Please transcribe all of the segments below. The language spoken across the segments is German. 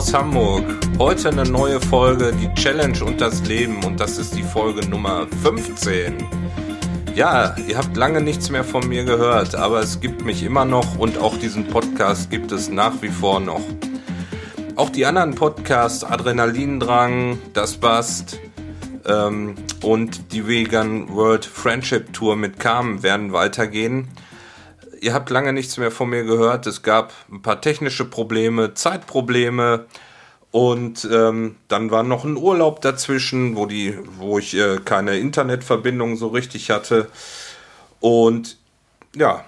Aus Hamburg. Heute eine neue Folge, die Challenge und das Leben und das ist die Folge Nummer 15. Ja, ihr habt lange nichts mehr von mir gehört, aber es gibt mich immer noch und auch diesen Podcast gibt es nach wie vor noch. Auch die anderen Podcasts, Adrenalindrang, Das Bast ähm, und die Vegan World Friendship Tour mit Carmen werden weitergehen ihr habt lange nichts mehr von mir gehört. Es gab ein paar technische Probleme, Zeitprobleme und ähm, dann war noch ein Urlaub dazwischen, wo die, wo ich äh, keine Internetverbindung so richtig hatte. Und ja,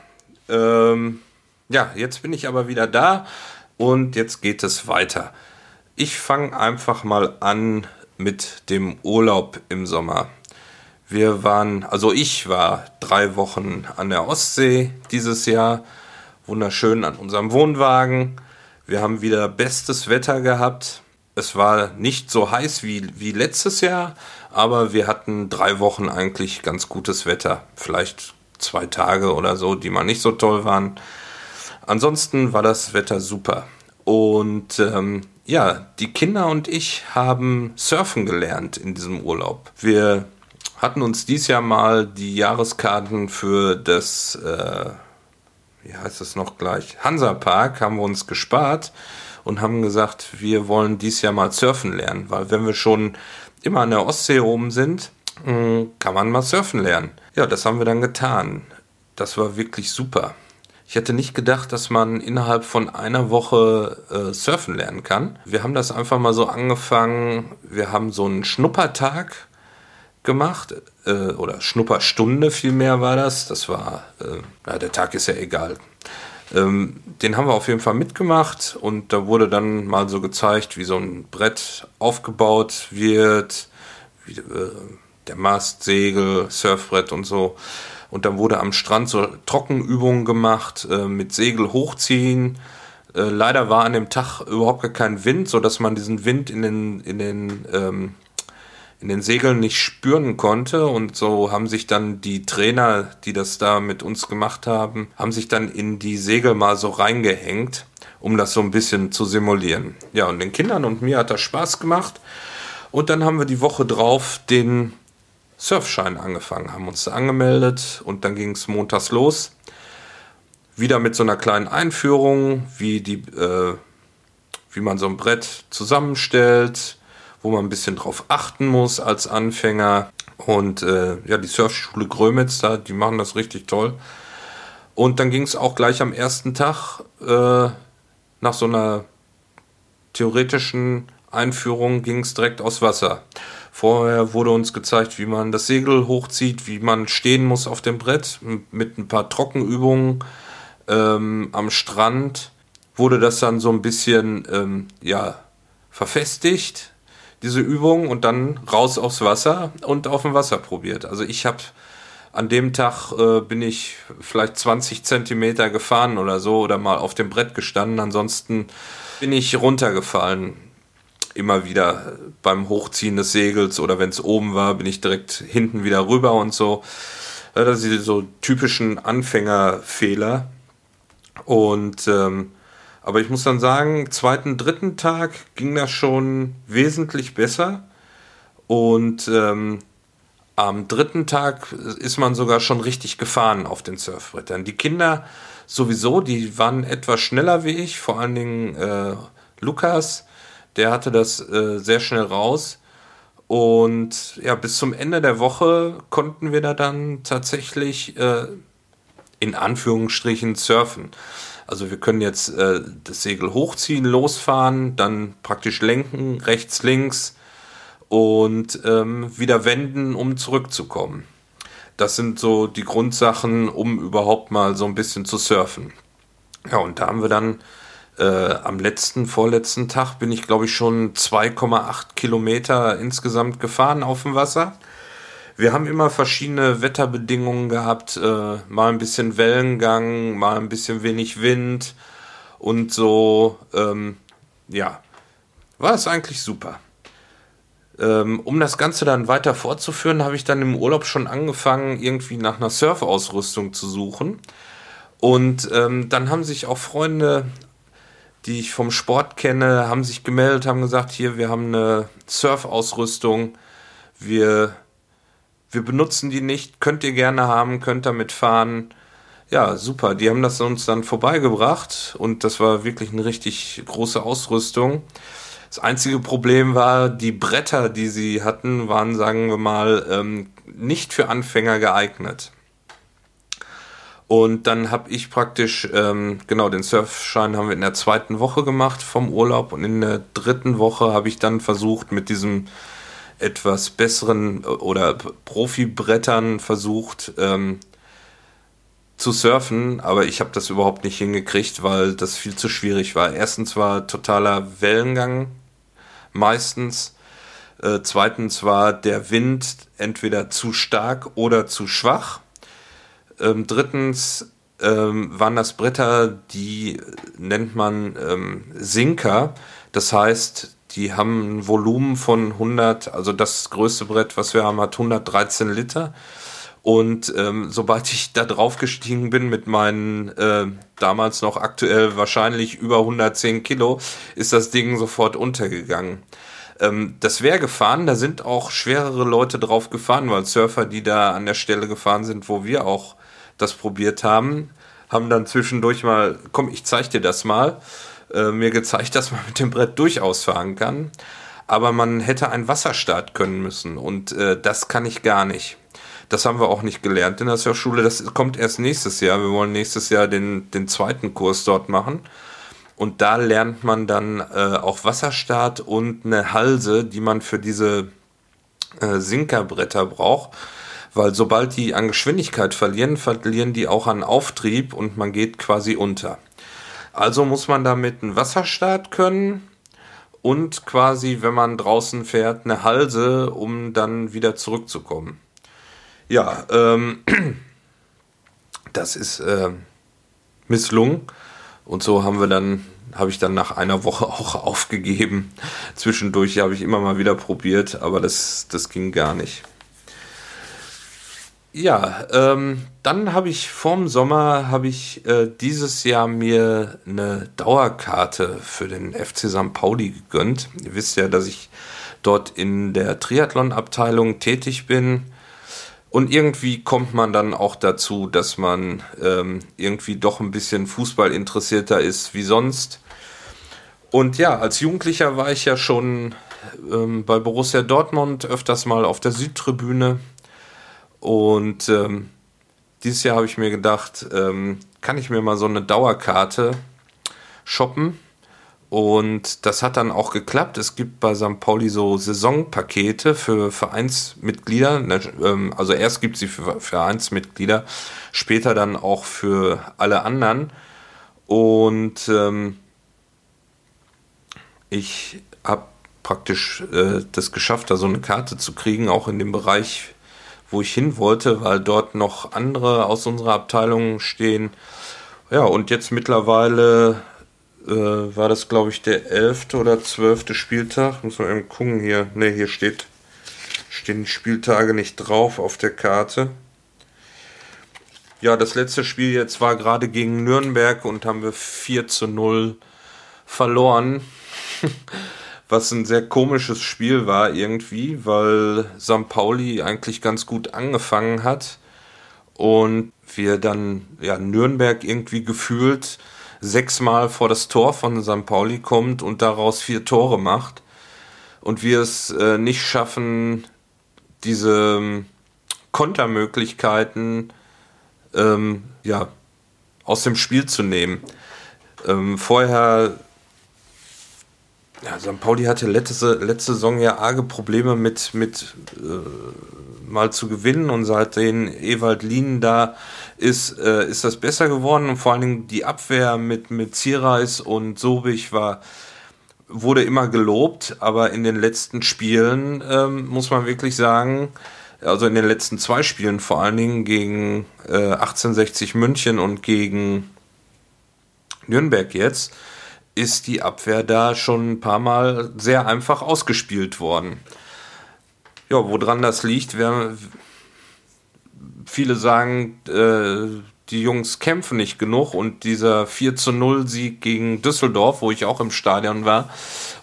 ähm, ja, jetzt bin ich aber wieder da und jetzt geht es weiter. Ich fange einfach mal an mit dem Urlaub im Sommer. Wir waren, also ich war drei Wochen an der Ostsee dieses Jahr, wunderschön an unserem Wohnwagen. Wir haben wieder bestes Wetter gehabt. Es war nicht so heiß wie, wie letztes Jahr, aber wir hatten drei Wochen eigentlich ganz gutes Wetter. Vielleicht zwei Tage oder so, die mal nicht so toll waren. Ansonsten war das Wetter super. Und ähm, ja, die Kinder und ich haben surfen gelernt in diesem Urlaub. Wir hatten uns dies Jahr mal die Jahreskarten für das, äh, wie heißt es noch gleich, Hansa Park haben wir uns gespart und haben gesagt, wir wollen dies Jahr mal surfen lernen, weil wenn wir schon immer an der Ostsee oben sind, hm, kann man mal surfen lernen. Ja, das haben wir dann getan. Das war wirklich super. Ich hätte nicht gedacht, dass man innerhalb von einer Woche äh, surfen lernen kann. Wir haben das einfach mal so angefangen. Wir haben so einen Schnuppertag gemacht äh, oder Schnupperstunde vielmehr war das. Das war, äh, na, der Tag ist ja egal. Ähm, den haben wir auf jeden Fall mitgemacht und da wurde dann mal so gezeigt, wie so ein Brett aufgebaut wird, wie, äh, der Mast, Segel, Surfbrett und so. Und dann wurde am Strand so Trockenübungen gemacht äh, mit Segel hochziehen. Äh, leider war an dem Tag überhaupt gar kein Wind, so dass man diesen Wind in den, in den ähm, in den Segeln nicht spüren konnte und so haben sich dann die Trainer, die das da mit uns gemacht haben, haben sich dann in die Segel mal so reingehängt, um das so ein bisschen zu simulieren. Ja, und den Kindern und mir hat das Spaß gemacht und dann haben wir die Woche drauf den Surfschein angefangen, haben uns angemeldet und dann ging es montags los. Wieder mit so einer kleinen Einführung, wie die, äh, wie man so ein Brett zusammenstellt, wo man ein bisschen drauf achten muss als Anfänger. Und äh, ja, die Surfschule Grömitz da, die machen das richtig toll. Und dann ging es auch gleich am ersten Tag äh, nach so einer theoretischen Einführung ging es direkt aus Wasser. Vorher wurde uns gezeigt, wie man das Segel hochzieht, wie man stehen muss auf dem Brett mit ein paar Trockenübungen ähm, am Strand. Wurde das dann so ein bisschen ähm, ja, verfestigt diese Übung und dann raus aufs Wasser und auf dem Wasser probiert. Also ich habe an dem Tag äh, bin ich vielleicht 20 Zentimeter gefahren oder so oder mal auf dem Brett gestanden. Ansonsten bin ich runtergefallen. Immer wieder beim Hochziehen des Segels oder wenn es oben war, bin ich direkt hinten wieder rüber und so. Das sind so typischen Anfängerfehler. Und ähm, aber ich muss dann sagen, zweiten, dritten Tag ging das schon wesentlich besser. Und ähm, am dritten Tag ist man sogar schon richtig gefahren auf den Surfbrettern. Die Kinder sowieso, die waren etwas schneller wie ich, vor allen Dingen äh, Lukas, der hatte das äh, sehr schnell raus. Und ja, bis zum Ende der Woche konnten wir da dann tatsächlich äh, in Anführungsstrichen surfen. Also wir können jetzt äh, das Segel hochziehen, losfahren, dann praktisch lenken, rechts, links und ähm, wieder wenden, um zurückzukommen. Das sind so die Grundsachen, um überhaupt mal so ein bisschen zu surfen. Ja, und da haben wir dann äh, am letzten, vorletzten Tag bin ich, glaube ich, schon 2,8 Kilometer insgesamt gefahren auf dem Wasser. Wir haben immer verschiedene Wetterbedingungen gehabt, äh, mal ein bisschen Wellengang, mal ein bisschen wenig Wind und so, ähm, ja, war es eigentlich super. Ähm, um das Ganze dann weiter fortzuführen, habe ich dann im Urlaub schon angefangen, irgendwie nach einer Surfausrüstung zu suchen. Und ähm, dann haben sich auch Freunde die ich vom Sport kenne, haben sich gemeldet, haben gesagt, hier, wir haben eine Surfausrüstung, wir, wir benutzen die nicht, könnt ihr gerne haben, könnt damit fahren. Ja, super, die haben das uns dann vorbeigebracht und das war wirklich eine richtig große Ausrüstung. Das einzige Problem war, die Bretter, die sie hatten, waren, sagen wir mal, ähm, nicht für Anfänger geeignet. Und dann habe ich praktisch, ähm, genau, den Surfschein haben wir in der zweiten Woche gemacht vom Urlaub und in der dritten Woche habe ich dann versucht, mit diesem etwas besseren äh, oder Profibrettern versucht ähm, zu surfen, aber ich habe das überhaupt nicht hingekriegt, weil das viel zu schwierig war. Erstens war totaler Wellengang meistens. Äh, zweitens war der Wind entweder zu stark oder zu schwach. Ähm, drittens ähm, waren das Bretter, die nennt man ähm, Sinker. Das heißt, die haben ein Volumen von 100, also das größte Brett, was wir haben, hat 113 Liter. Und ähm, sobald ich da drauf gestiegen bin mit meinen äh, damals noch aktuell wahrscheinlich über 110 Kilo, ist das Ding sofort untergegangen. Ähm, das wäre gefahren, da sind auch schwerere Leute drauf gefahren, weil Surfer, die da an der Stelle gefahren sind, wo wir auch das probiert haben, haben dann zwischendurch mal, komm, ich zeig dir das mal, äh, mir gezeigt, dass man mit dem Brett durchaus fahren kann. Aber man hätte einen Wasserstart können müssen und äh, das kann ich gar nicht. Das haben wir auch nicht gelernt in der Surfschule. Das kommt erst nächstes Jahr. Wir wollen nächstes Jahr den, den zweiten Kurs dort machen. Und da lernt man dann äh, auch Wasserstart und eine Halse, die man für diese äh, Sinkerbretter braucht. Weil sobald die an Geschwindigkeit verlieren, verlieren die auch an Auftrieb und man geht quasi unter. Also muss man damit einen Wasserstart können und quasi, wenn man draußen fährt, eine Halse, um dann wieder zurückzukommen. Ja, ähm, das ist äh, misslungen. Und so haben wir dann, habe ich dann nach einer Woche auch aufgegeben. Zwischendurch habe ich immer mal wieder probiert, aber das, das ging gar nicht. Ja, ähm, dann habe ich vorm Sommer habe ich äh, dieses Jahr mir eine Dauerkarte für den FC St. Pauli gegönnt. Ihr wisst ja, dass ich dort in der Triathlon-Abteilung tätig bin und irgendwie kommt man dann auch dazu, dass man ähm, irgendwie doch ein bisschen Fußball interessierter ist wie sonst. Und ja, als Jugendlicher war ich ja schon ähm, bei Borussia Dortmund öfters mal auf der Südtribüne. Und ähm, dieses Jahr habe ich mir gedacht, ähm, kann ich mir mal so eine Dauerkarte shoppen und das hat dann auch geklappt. Es gibt bei St. Pauli so Saisonpakete für Vereinsmitglieder. Ne, ähm, also erst gibt es sie für Vereinsmitglieder, später dann auch für alle anderen. Und ähm, ich habe praktisch äh, das geschafft, da so eine Karte zu kriegen, auch in dem Bereich, wo ich hin wollte, weil dort noch andere aus unserer Abteilung stehen. Ja, und jetzt mittlerweile äh, war das, glaube ich, der elfte oder zwölfte Spieltag. Muss man eben gucken hier. Ne, hier steht, stehen Spieltage nicht drauf auf der Karte. Ja, das letzte Spiel jetzt war gerade gegen Nürnberg und haben wir 4 zu 0 verloren. Was ein sehr komisches Spiel war irgendwie, weil St. Pauli eigentlich ganz gut angefangen hat und wir dann ja Nürnberg irgendwie gefühlt sechsmal vor das Tor von St. Pauli kommt und daraus vier Tore macht und wir es äh, nicht schaffen, diese ähm, Kontermöglichkeiten ähm, ja, aus dem Spiel zu nehmen. Ähm, vorher, ja, St. Pauli hatte letzte, letzte Saison ja arge Probleme mit, mit äh, mal zu gewinnen und seitdem Ewald Lien da ist, äh, ist das besser geworden und vor allen Dingen die Abwehr mit, mit Zierreis und Sobich war, wurde immer gelobt, aber in den letzten Spielen ähm, muss man wirklich sagen, also in den letzten zwei Spielen vor allen Dingen gegen äh, 1860 München und gegen Nürnberg jetzt, ist die Abwehr da schon ein paar Mal sehr einfach ausgespielt worden. Ja, woran das liegt, wer, viele sagen, äh, die Jungs kämpfen nicht genug und dieser 4 zu 0 Sieg gegen Düsseldorf, wo ich auch im Stadion war,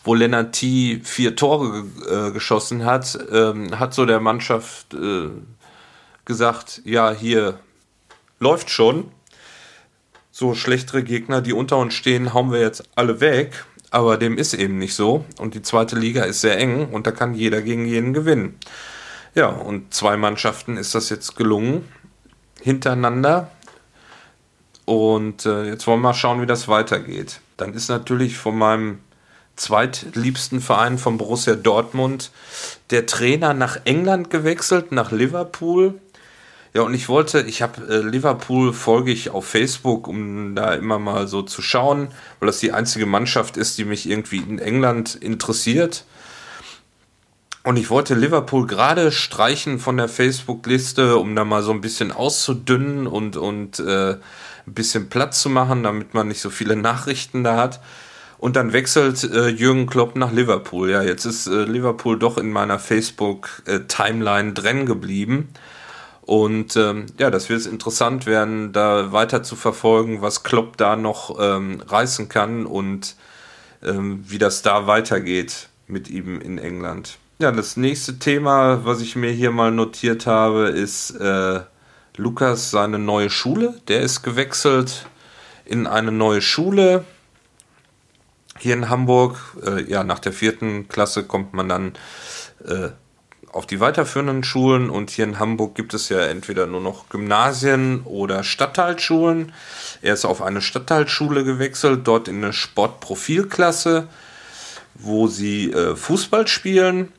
wo Lennart T. vier Tore äh, geschossen hat, ähm, hat so der Mannschaft äh, gesagt, ja, hier läuft schon. So schlechtere Gegner, die unter uns stehen, hauen wir jetzt alle weg. Aber dem ist eben nicht so. Und die zweite Liga ist sehr eng und da kann jeder gegen jeden gewinnen. Ja, und zwei Mannschaften ist das jetzt gelungen hintereinander. Und äh, jetzt wollen wir mal schauen, wie das weitergeht. Dann ist natürlich von meinem zweitliebsten Verein von Borussia Dortmund der Trainer nach England gewechselt, nach Liverpool. Ja, und ich wollte, ich habe äh, Liverpool folge ich auf Facebook, um da immer mal so zu schauen, weil das die einzige Mannschaft ist, die mich irgendwie in England interessiert. Und ich wollte Liverpool gerade streichen von der Facebook-Liste, um da mal so ein bisschen auszudünnen und, und äh, ein bisschen Platz zu machen, damit man nicht so viele Nachrichten da hat. Und dann wechselt äh, Jürgen Klopp nach Liverpool. Ja, jetzt ist äh, Liverpool doch in meiner Facebook-Timeline drin geblieben. Und ähm, ja, das wird interessant werden, da weiter zu verfolgen, was Klopp da noch ähm, reißen kann und ähm, wie das da weitergeht mit ihm in England. Ja, das nächste Thema, was ich mir hier mal notiert habe, ist äh, Lukas seine neue Schule. Der ist gewechselt in eine neue Schule hier in Hamburg. Äh, ja, nach der vierten Klasse kommt man dann äh, auf die weiterführenden Schulen und hier in Hamburg gibt es ja entweder nur noch Gymnasien oder Stadtteilschulen. Er ist auf eine Stadtteilschule gewechselt, dort in eine Sportprofilklasse, wo sie äh, Fußball spielen.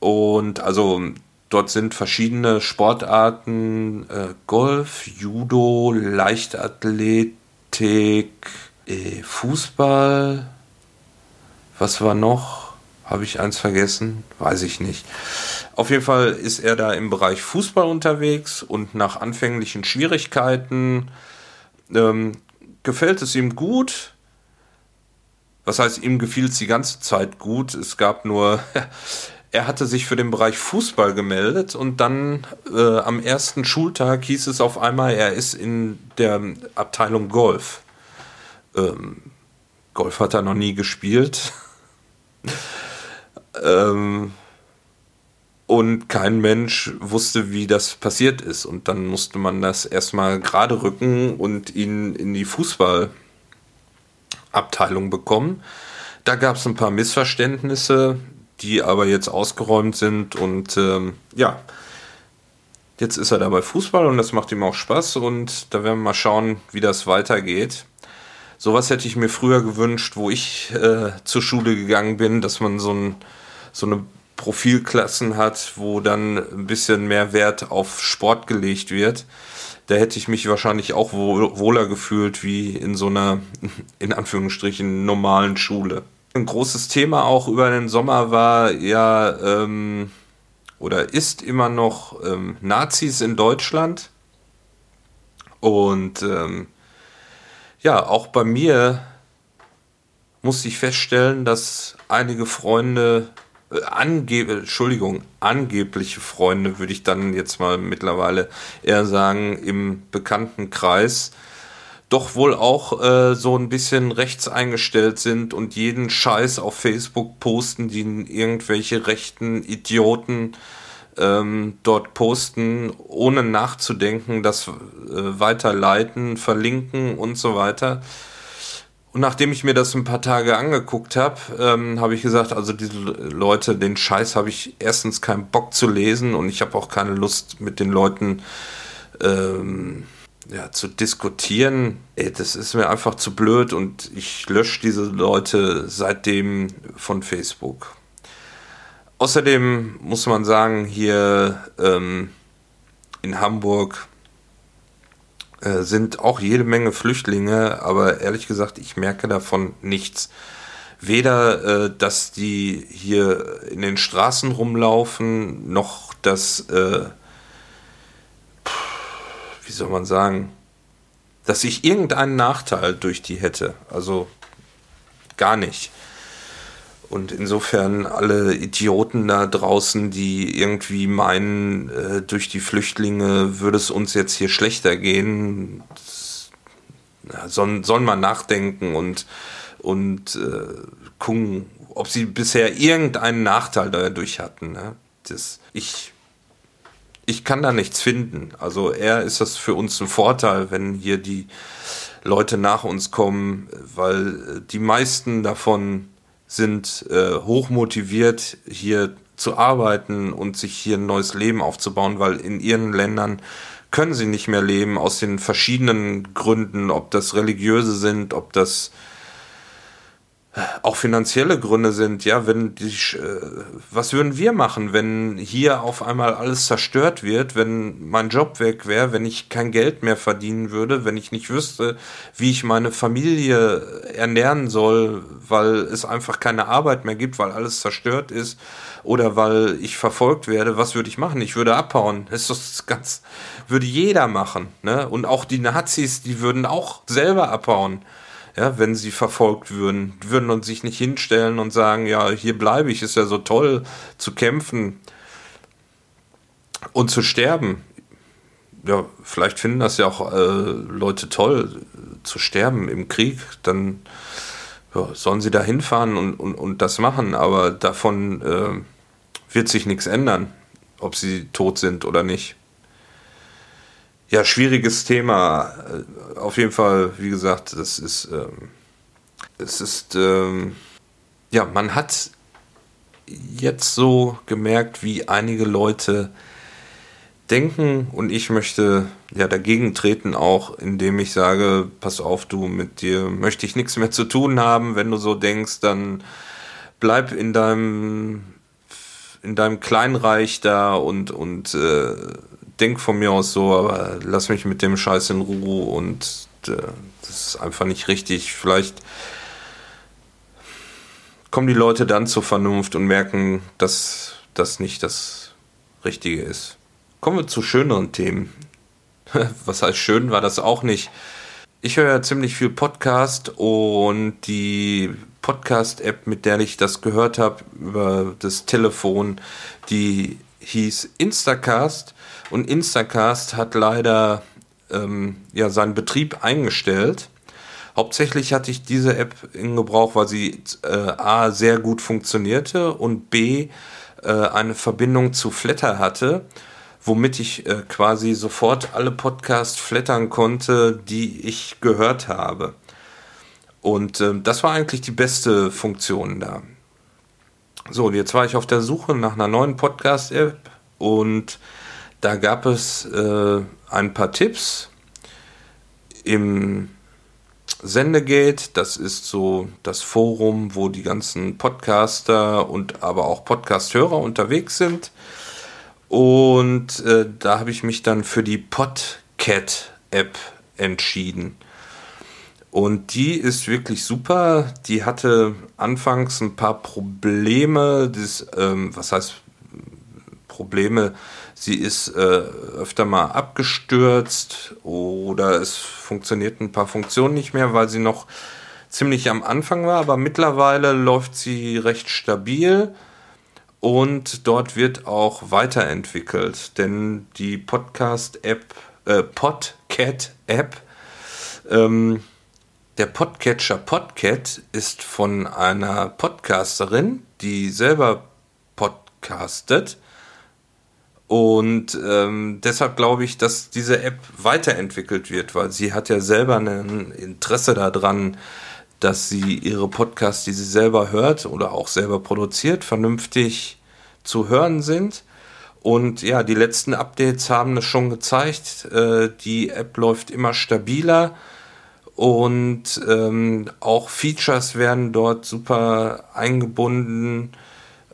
Und also dort sind verschiedene Sportarten, äh, Golf, Judo, Leichtathletik, äh, Fußball. Was war noch? Habe ich eins vergessen? Weiß ich nicht. Auf jeden Fall ist er da im Bereich Fußball unterwegs und nach anfänglichen Schwierigkeiten ähm, gefällt es ihm gut. Was heißt, ihm gefiel es die ganze Zeit gut. Es gab nur er hatte sich für den Bereich Fußball gemeldet und dann äh, am ersten Schultag hieß es auf einmal, er ist in der Abteilung Golf. Ähm, Golf hat er noch nie gespielt. ähm, und kein Mensch wusste, wie das passiert ist. Und dann musste man das erstmal gerade rücken und ihn in die Fußballabteilung bekommen. Da gab es ein paar Missverständnisse die aber jetzt ausgeräumt sind und ähm, ja, jetzt ist er dabei Fußball und das macht ihm auch Spaß und da werden wir mal schauen, wie das weitergeht. Sowas hätte ich mir früher gewünscht, wo ich äh, zur Schule gegangen bin, dass man so, ein, so eine Profilklassen hat, wo dann ein bisschen mehr Wert auf Sport gelegt wird. Da hätte ich mich wahrscheinlich auch wohler gefühlt wie in so einer, in Anführungsstrichen, normalen Schule. Ein großes Thema auch über den Sommer war ja ähm, oder ist immer noch ähm, Nazis in Deutschland. Und ähm, ja, auch bei mir musste ich feststellen, dass einige Freunde, ange Entschuldigung, angebliche Freunde, würde ich dann jetzt mal mittlerweile eher sagen, im bekannten Kreis, doch wohl auch äh, so ein bisschen rechts eingestellt sind und jeden Scheiß auf Facebook posten, die irgendwelche rechten Idioten ähm, dort posten, ohne nachzudenken, das äh, weiterleiten, verlinken und so weiter. Und nachdem ich mir das ein paar Tage angeguckt habe, ähm, habe ich gesagt, also diese Leute, den Scheiß habe ich erstens keinen Bock zu lesen und ich habe auch keine Lust mit den Leuten ähm, ja, zu diskutieren, ey, das ist mir einfach zu blöd und ich lösche diese Leute seitdem von Facebook. Außerdem muss man sagen, hier ähm, in Hamburg äh, sind auch jede Menge Flüchtlinge, aber ehrlich gesagt, ich merke davon nichts. Weder, äh, dass die hier in den Straßen rumlaufen, noch dass äh, wie soll man sagen, dass ich irgendeinen Nachteil durch die hätte. Also gar nicht. Und insofern alle Idioten da draußen, die irgendwie meinen, äh, durch die Flüchtlinge würde es uns jetzt hier schlechter gehen, sollen, sollen mal nachdenken und, und äh, gucken, ob sie bisher irgendeinen Nachteil dadurch hatten. Ne? Das, ich, ich kann da nichts finden. Also eher ist das für uns ein Vorteil, wenn hier die Leute nach uns kommen, weil die meisten davon sind äh, hochmotiviert, hier zu arbeiten und sich hier ein neues Leben aufzubauen, weil in ihren Ländern können sie nicht mehr leben aus den verschiedenen Gründen, ob das religiöse sind, ob das auch finanzielle Gründe sind, ja, wenn die, äh, was würden wir machen, wenn hier auf einmal alles zerstört wird, wenn mein Job weg wäre, wenn ich kein Geld mehr verdienen würde, wenn ich nicht wüsste, wie ich meine Familie ernähren soll, weil es einfach keine Arbeit mehr gibt, weil alles zerstört ist oder weil ich verfolgt werde, was würde ich machen? Ich würde abhauen. Das ist ganz, würde jeder machen, ne? Und auch die Nazis, die würden auch selber abhauen ja, wenn sie verfolgt würden, würden und sich nicht hinstellen und sagen, ja, hier bleibe ich, ist ja so toll zu kämpfen und zu sterben. Ja, vielleicht finden das ja auch äh, Leute toll, zu sterben im Krieg, dann ja, sollen sie da hinfahren und, und, und das machen, aber davon äh, wird sich nichts ändern, ob sie tot sind oder nicht. Ja, schwieriges Thema. Äh, auf jeden Fall, wie gesagt, das ist, ähm, es ist, ähm, ja, man hat jetzt so gemerkt, wie einige Leute denken und ich möchte ja dagegen treten auch, indem ich sage, pass auf, du, mit dir möchte ich nichts mehr zu tun haben. Wenn du so denkst, dann bleib in deinem in deinem Kleinreich da und und äh, denk von mir aus so, aber lass mich mit dem Scheiß in Ruhe und äh, das ist einfach nicht richtig. Vielleicht kommen die Leute dann zur Vernunft und merken, dass das nicht das Richtige ist. Kommen wir zu schöneren Themen. Was heißt schön, war das auch nicht. Ich höre ja ziemlich viel Podcast und die Podcast-App, mit der ich das gehört habe über das Telefon, die hieß Instacast und Instacast hat leider ähm, ja, seinen Betrieb eingestellt. Hauptsächlich hatte ich diese App in Gebrauch, weil sie äh, A sehr gut funktionierte und B äh, eine Verbindung zu Flatter hatte, womit ich äh, quasi sofort alle Podcasts flattern konnte, die ich gehört habe. Und ähm, das war eigentlich die beste Funktion da. So, jetzt war ich auf der Suche nach einer neuen Podcast-App und da gab es äh, ein paar Tipps im Sendegate. Das ist so das Forum, wo die ganzen Podcaster und aber auch Podcasthörer unterwegs sind. Und äh, da habe ich mich dann für die Podcat-App entschieden. Und die ist wirklich super. Die hatte anfangs ein paar Probleme. Das, ähm, was heißt Probleme? Sie ist äh, öfter mal abgestürzt oder es funktioniert ein paar Funktionen nicht mehr, weil sie noch ziemlich am Anfang war, aber mittlerweile läuft sie recht stabil und dort wird auch weiterentwickelt, denn die Podcast-App, äh, Podcat-App, ähm, der Podcatcher Podcat ist von einer Podcasterin, die selber podcastet und ähm, deshalb glaube ich, dass diese App weiterentwickelt wird, weil sie hat ja selber ein Interesse daran, dass sie ihre Podcasts, die sie selber hört oder auch selber produziert, vernünftig zu hören sind. Und ja, die letzten Updates haben es schon gezeigt. Äh, die App läuft immer stabiler und ähm, auch Features werden dort super eingebunden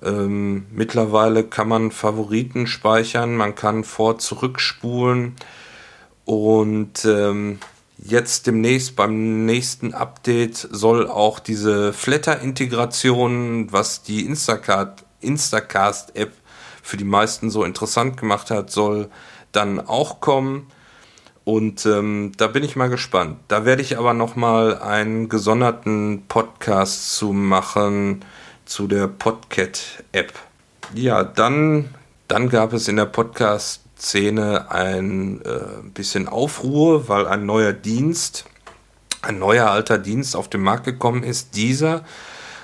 ähm, mittlerweile kann man Favoriten speichern, man kann vor zurückspulen und ähm, jetzt demnächst beim nächsten Update soll auch diese Flatter-Integration, was die Instacart, Instacast-App für die meisten so interessant gemacht hat, soll dann auch kommen. Und ähm, da bin ich mal gespannt. Da werde ich aber noch mal einen gesonderten Podcast zu machen, zu der Podcat-App. Ja, dann, dann gab es in der Podcast-Szene ein äh, bisschen Aufruhr, weil ein neuer Dienst, ein neuer alter Dienst auf den Markt gekommen ist, dieser.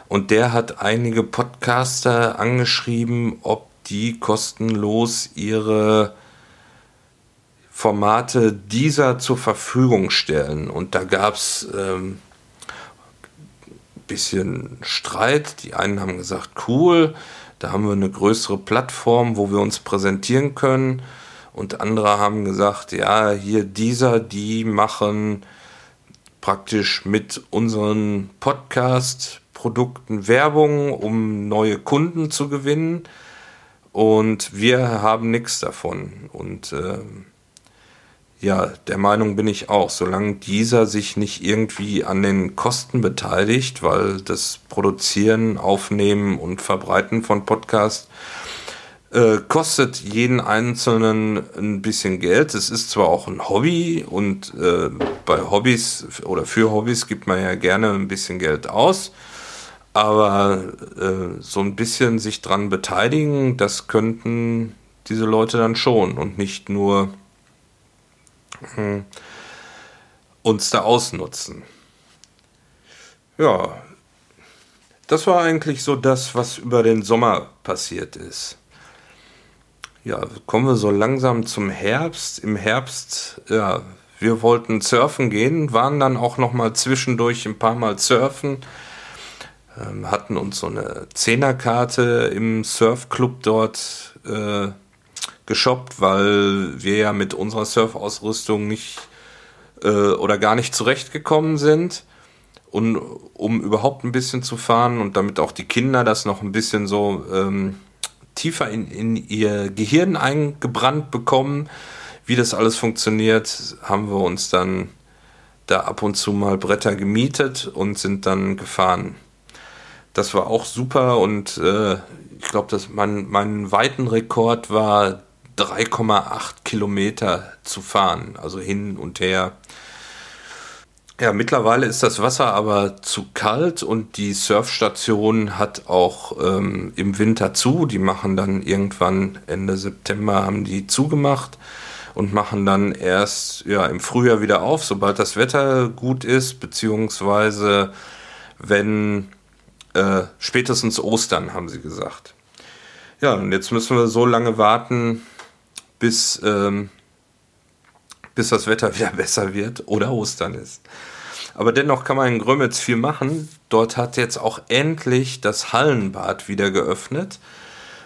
Und der hat einige Podcaster angeschrieben, ob die kostenlos ihre Formate dieser zur Verfügung stellen. Und da gab es ähm, bisschen Streit. Die einen haben gesagt, cool, da haben wir eine größere Plattform, wo wir uns präsentieren können. Und andere haben gesagt, ja, hier dieser, die machen praktisch mit unseren Podcast-Produkten Werbung, um neue Kunden zu gewinnen. Und wir haben nichts davon. Und äh, ja, der Meinung bin ich auch. Solange dieser sich nicht irgendwie an den Kosten beteiligt, weil das Produzieren, Aufnehmen und Verbreiten von Podcasts äh, kostet jeden Einzelnen ein bisschen Geld. Es ist zwar auch ein Hobby und äh, bei Hobbys oder für Hobbys gibt man ja gerne ein bisschen Geld aus. Aber äh, so ein bisschen sich dran beteiligen, das könnten diese Leute dann schon und nicht nur hm, uns da ausnutzen. Ja, das war eigentlich so das, was über den Sommer passiert ist. Ja, kommen wir so langsam zum Herbst. Im Herbst, ja, wir wollten surfen gehen, waren dann auch noch mal zwischendurch ein paar Mal surfen, ähm, hatten uns so eine Zehnerkarte im Surfclub dort äh, geshoppt, weil wir ja mit unserer Surfausrüstung nicht äh, oder gar nicht zurechtgekommen sind. Und um überhaupt ein bisschen zu fahren und damit auch die Kinder das noch ein bisschen so ähm, tiefer in, in ihr Gehirn eingebrannt bekommen, wie das alles funktioniert, haben wir uns dann da ab und zu mal Bretter gemietet und sind dann gefahren. Das war auch super und äh, ich glaube, dass mein, mein Weitenrekord war 3,8 Kilometer zu fahren, also hin und her. Ja, mittlerweile ist das Wasser aber zu kalt und die Surfstation hat auch ähm, im Winter zu. Die machen dann irgendwann Ende September haben die zugemacht und machen dann erst ja, im Frühjahr wieder auf, sobald das Wetter gut ist, beziehungsweise wenn äh, spätestens Ostern, haben sie gesagt. Ja, und jetzt müssen wir so lange warten, bis, ähm, bis das Wetter wieder besser wird oder Ostern ist. Aber dennoch kann man in Grömitz viel machen. Dort hat jetzt auch endlich das Hallenbad wieder geöffnet.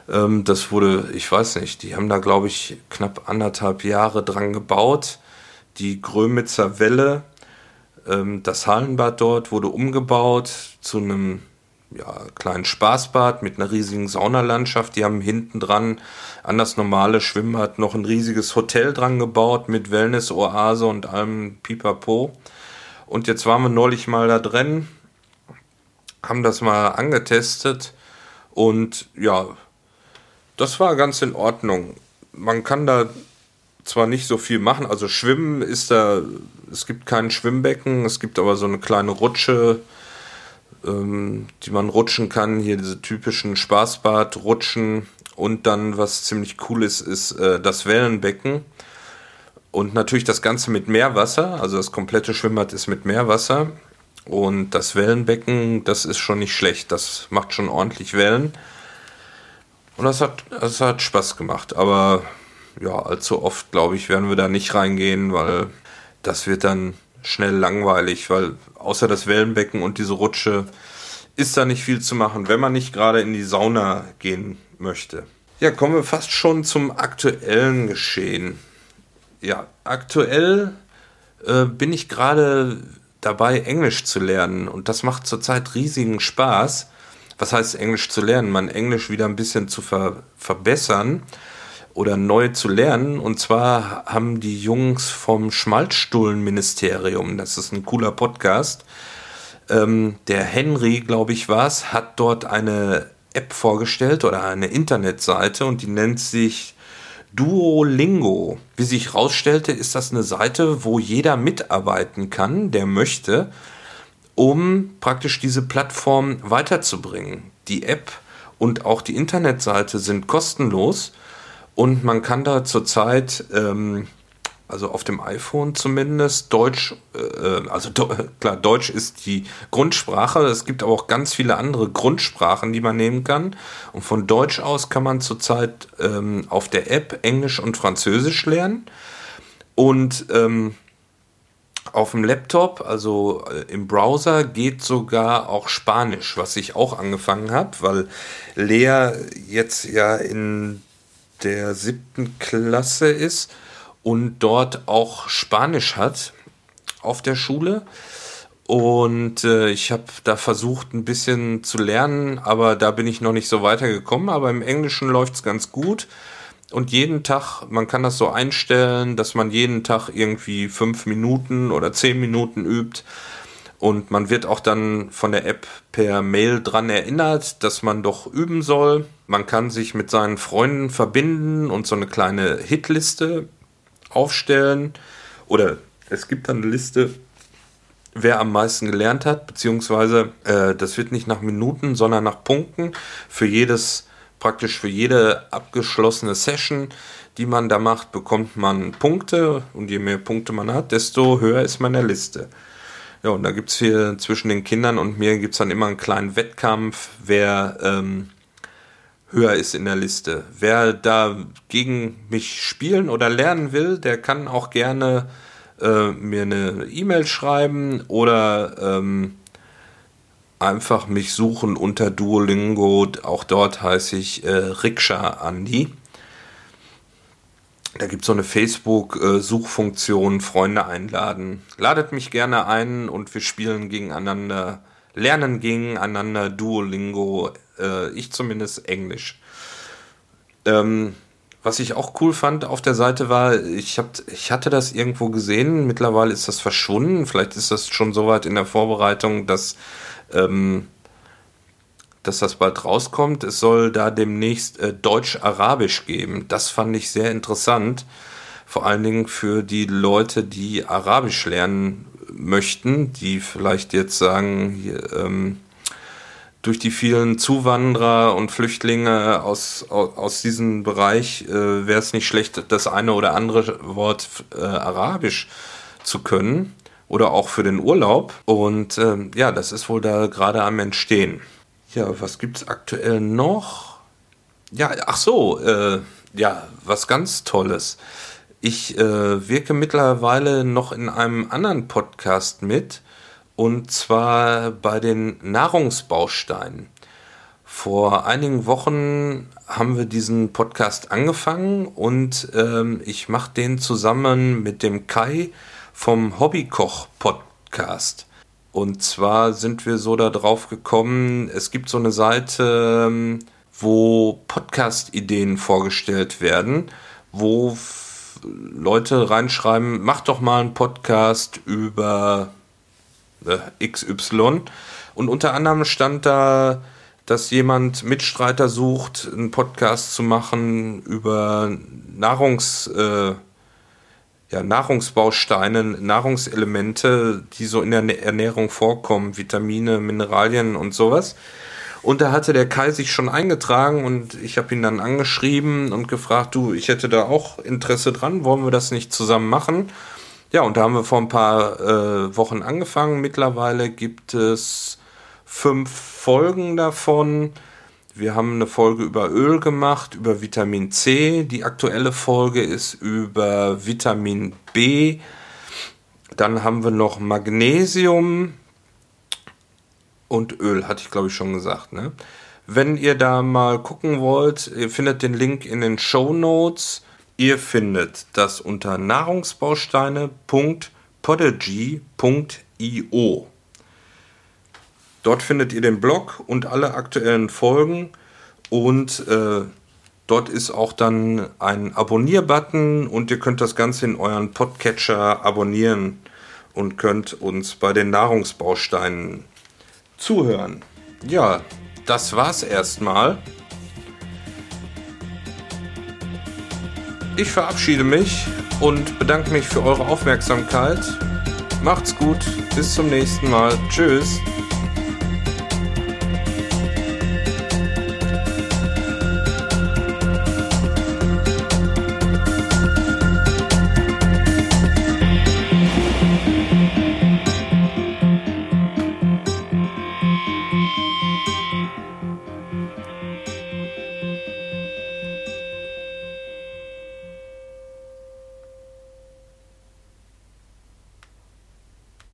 Ähm, das wurde, ich weiß nicht, die haben da, glaube ich, knapp anderthalb Jahre dran gebaut. Die Grömitzer Welle, ähm, das Hallenbad dort wurde umgebaut zu einem ja, kleinen Spaßbad mit einer riesigen Saunalandschaft. Die haben hinten dran an das normale Schwimmbad noch ein riesiges Hotel dran gebaut mit Wellness-Oase und allem Pipapo. Und jetzt waren wir neulich mal da drin, haben das mal angetestet und ja, das war ganz in Ordnung. Man kann da zwar nicht so viel machen, also schwimmen ist da, es gibt kein Schwimmbecken, es gibt aber so eine kleine Rutsche, ähm, die man rutschen kann. Hier diese typischen Spaßbad-Rutschen. Und dann, was ziemlich cool ist, ist äh, das Wellenbecken. Und natürlich das Ganze mit Meerwasser. Also das komplette Schwimmbad ist mit Meerwasser. Und das Wellenbecken, das ist schon nicht schlecht. Das macht schon ordentlich Wellen. Und das hat, das hat Spaß gemacht. Aber ja, allzu oft, glaube ich, werden wir da nicht reingehen, weil das wird dann schnell langweilig, weil außer das Wellenbecken und diese Rutsche ist da nicht viel zu machen, wenn man nicht gerade in die Sauna gehen möchte. Ja, kommen wir fast schon zum aktuellen Geschehen. Ja, aktuell äh, bin ich gerade dabei, Englisch zu lernen und das macht zurzeit riesigen Spaß. Was heißt Englisch zu lernen? Man Englisch wieder ein bisschen zu ver verbessern oder neu zu lernen. Und zwar haben die Jungs vom Schmalzstullenministerium, das ist ein cooler Podcast, ähm, der Henry, glaube ich, war es, hat dort eine App vorgestellt oder eine Internetseite und die nennt sich Duolingo. Wie sich herausstellte, ist das eine Seite, wo jeder mitarbeiten kann, der möchte, um praktisch diese Plattform weiterzubringen. die App und auch die Internetseite sind kostenlos und man kann da zurzeit, ähm, also auf dem iPhone zumindest, Deutsch, äh, also klar, Deutsch ist die Grundsprache. Es gibt aber auch ganz viele andere Grundsprachen, die man nehmen kann. Und von Deutsch aus kann man zurzeit ähm, auf der App Englisch und Französisch lernen. Und ähm, auf dem Laptop, also äh, im Browser, geht sogar auch Spanisch, was ich auch angefangen habe, weil Lea jetzt ja in der siebten Klasse ist und dort auch Spanisch hat auf der Schule. Und äh, ich habe da versucht, ein bisschen zu lernen, aber da bin ich noch nicht so weitergekommen. Aber im Englischen läuft es ganz gut. Und jeden Tag, man kann das so einstellen, dass man jeden Tag irgendwie fünf Minuten oder zehn Minuten übt. Und man wird auch dann von der App per Mail dran erinnert, dass man doch üben soll. Man kann sich mit seinen Freunden verbinden und so eine kleine Hitliste aufstellen. Oder es gibt dann eine Liste, wer am meisten gelernt hat, beziehungsweise äh, das wird nicht nach Minuten, sondern nach Punkten. Für jedes, praktisch für jede abgeschlossene Session, die man da macht, bekommt man Punkte. Und je mehr Punkte man hat, desto höher ist man in der Liste. Ja, und da gibt es hier zwischen den Kindern und mir gibt es dann immer einen kleinen Wettkampf, wer ähm, höher ist in der Liste. Wer da gegen mich spielen oder lernen will, der kann auch gerne äh, mir eine E-Mail schreiben oder ähm, einfach mich suchen unter Duolingo. Auch dort heiße ich äh, Rikscha Andi. Da gibt es so eine Facebook-Suchfunktion, Freunde einladen. Ladet mich gerne ein und wir spielen gegeneinander, lernen gegeneinander Duolingo, äh, ich zumindest Englisch. Ähm, was ich auch cool fand auf der Seite war, ich, hab, ich hatte das irgendwo gesehen, mittlerweile ist das verschwunden, vielleicht ist das schon so weit in der Vorbereitung, dass ähm, dass das bald rauskommt. Es soll da demnächst äh, Deutsch-Arabisch geben. Das fand ich sehr interessant. Vor allen Dingen für die Leute, die Arabisch lernen möchten, die vielleicht jetzt sagen, hier, ähm, durch die vielen Zuwanderer und Flüchtlinge aus, aus, aus diesem Bereich äh, wäre es nicht schlecht, das eine oder andere Wort äh, Arabisch zu können oder auch für den Urlaub. Und ähm, ja, das ist wohl da gerade am Entstehen. Ja, was gibt es aktuell noch? Ja, ach so, äh, ja, was ganz Tolles. Ich äh, wirke mittlerweile noch in einem anderen Podcast mit, und zwar bei den Nahrungsbausteinen. Vor einigen Wochen haben wir diesen Podcast angefangen und ähm, ich mache den zusammen mit dem Kai vom Hobbykoch Podcast. Und zwar sind wir so da drauf gekommen, es gibt so eine Seite, ähm, wo Podcast-Ideen vorgestellt werden, wo Leute reinschreiben, mach doch mal einen Podcast über äh, XY. Und unter anderem stand da, dass jemand Mitstreiter sucht, einen Podcast zu machen über Nahrungs... Äh, ja, Nahrungsbausteine, Nahrungselemente, die so in der Ernährung vorkommen, Vitamine, Mineralien und sowas. Und da hatte der Kai sich schon eingetragen und ich habe ihn dann angeschrieben und gefragt, du, ich hätte da auch Interesse dran, wollen wir das nicht zusammen machen? Ja, und da haben wir vor ein paar äh, Wochen angefangen. Mittlerweile gibt es fünf Folgen davon. Wir haben eine Folge über Öl gemacht, über Vitamin C. Die aktuelle Folge ist über Vitamin B. Dann haben wir noch Magnesium und Öl, hatte ich glaube ich schon gesagt. Ne? Wenn ihr da mal gucken wollt, ihr findet den Link in den Show Notes. Ihr findet das unter nahrungsbausteine.podigy.io. Dort findet ihr den Blog und alle aktuellen Folgen und äh, dort ist auch dann ein Abonnier-Button und ihr könnt das Ganze in euren Podcatcher abonnieren und könnt uns bei den Nahrungsbausteinen zuhören. Ja, das war's erstmal. Ich verabschiede mich und bedanke mich für eure Aufmerksamkeit. Macht's gut, bis zum nächsten Mal. Tschüss.